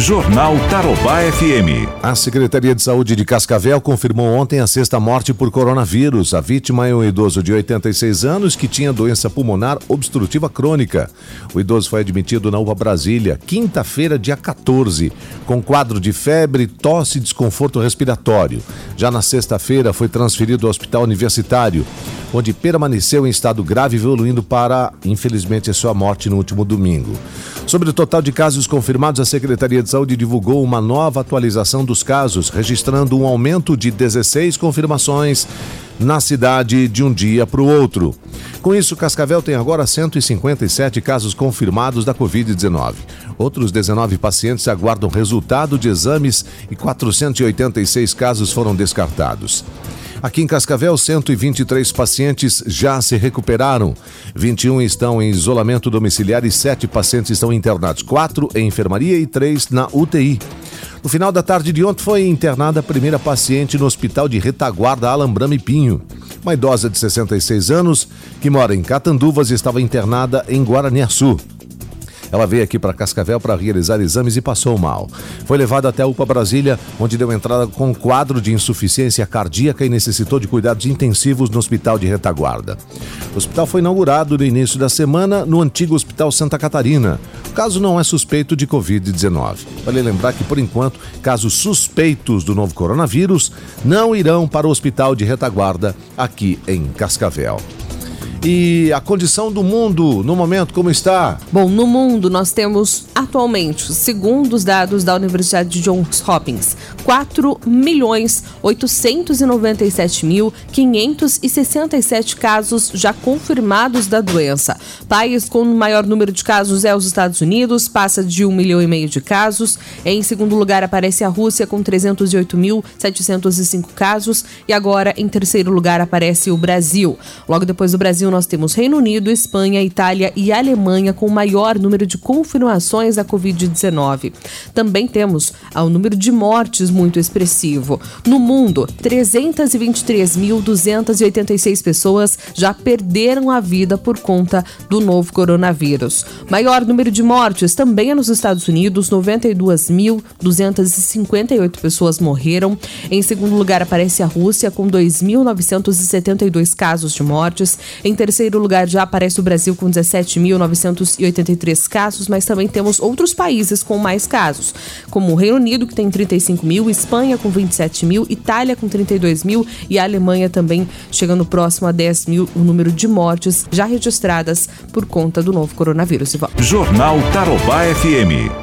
Jornal Tarobá FM. A Secretaria de Saúde de Cascavel confirmou ontem a sexta morte por coronavírus. A vítima é um idoso de 86 anos que tinha doença pulmonar obstrutiva crônica. O idoso foi admitido na UPA Brasília, quinta-feira, dia 14, com quadro de febre, tosse e desconforto respiratório. Já na sexta-feira, foi transferido ao Hospital Universitário, onde permaneceu em estado grave, evoluindo para, infelizmente, a sua morte no último domingo. Sobre o total de casos confirmados, a Secretaria de Saúde divulgou uma nova atualização dos casos, registrando um aumento de 16 confirmações na cidade de um dia para o outro. Com isso, Cascavel tem agora 157 casos confirmados da Covid-19. Outros 19 pacientes aguardam resultado de exames e 486 casos foram descartados. Aqui em Cascavel, 123 pacientes já se recuperaram. 21 estão em isolamento domiciliar e 7 pacientes estão internados. 4 em enfermaria e 3 na UTI. No final da tarde de ontem foi internada a primeira paciente no hospital de retaguarda Alambrame Pinho. Uma idosa de 66 anos que mora em Catanduvas e estava internada em Guaraniaçu. Ela veio aqui para Cascavel para realizar exames e passou mal. Foi levada até a UPA Brasília, onde deu entrada com quadro de insuficiência cardíaca e necessitou de cuidados intensivos no hospital de retaguarda. O hospital foi inaugurado no início da semana no antigo Hospital Santa Catarina. O caso não é suspeito de Covid-19. Vale lembrar que, por enquanto, casos suspeitos do novo coronavírus não irão para o hospital de retaguarda aqui em Cascavel. E a condição do mundo no momento como está? Bom, no mundo nós temos atualmente, segundo os dados da Universidade de Johns Hopkins, 4 milhões 897 mil 567 casos já confirmados da doença. País com o maior número de casos é os Estados Unidos, passa de 1 milhão e meio de casos. Em segundo lugar aparece a Rússia com 308.705 casos e agora em terceiro lugar aparece o Brasil. Logo depois do Brasil nós temos Reino Unido, Espanha, Itália e Alemanha com o maior número de confirmações da Covid-19. Também temos o número de mortes muito expressivo. No mundo, 323.286 pessoas já perderam a vida por conta do novo coronavírus. Maior número de mortes também é nos Estados Unidos, 92.258 pessoas morreram. Em segundo lugar aparece a Rússia com 2.972 casos de mortes. Em terceiro lugar já aparece o Brasil com 17.983 casos, mas também temos outros países com mais casos, como o Reino Unido, que tem 35 mil, Espanha com 27 mil, Itália com 32 mil e a Alemanha também chegando próximo a 10 mil o número de mortes já registradas por conta do novo coronavírus. Jornal Tarobá FM.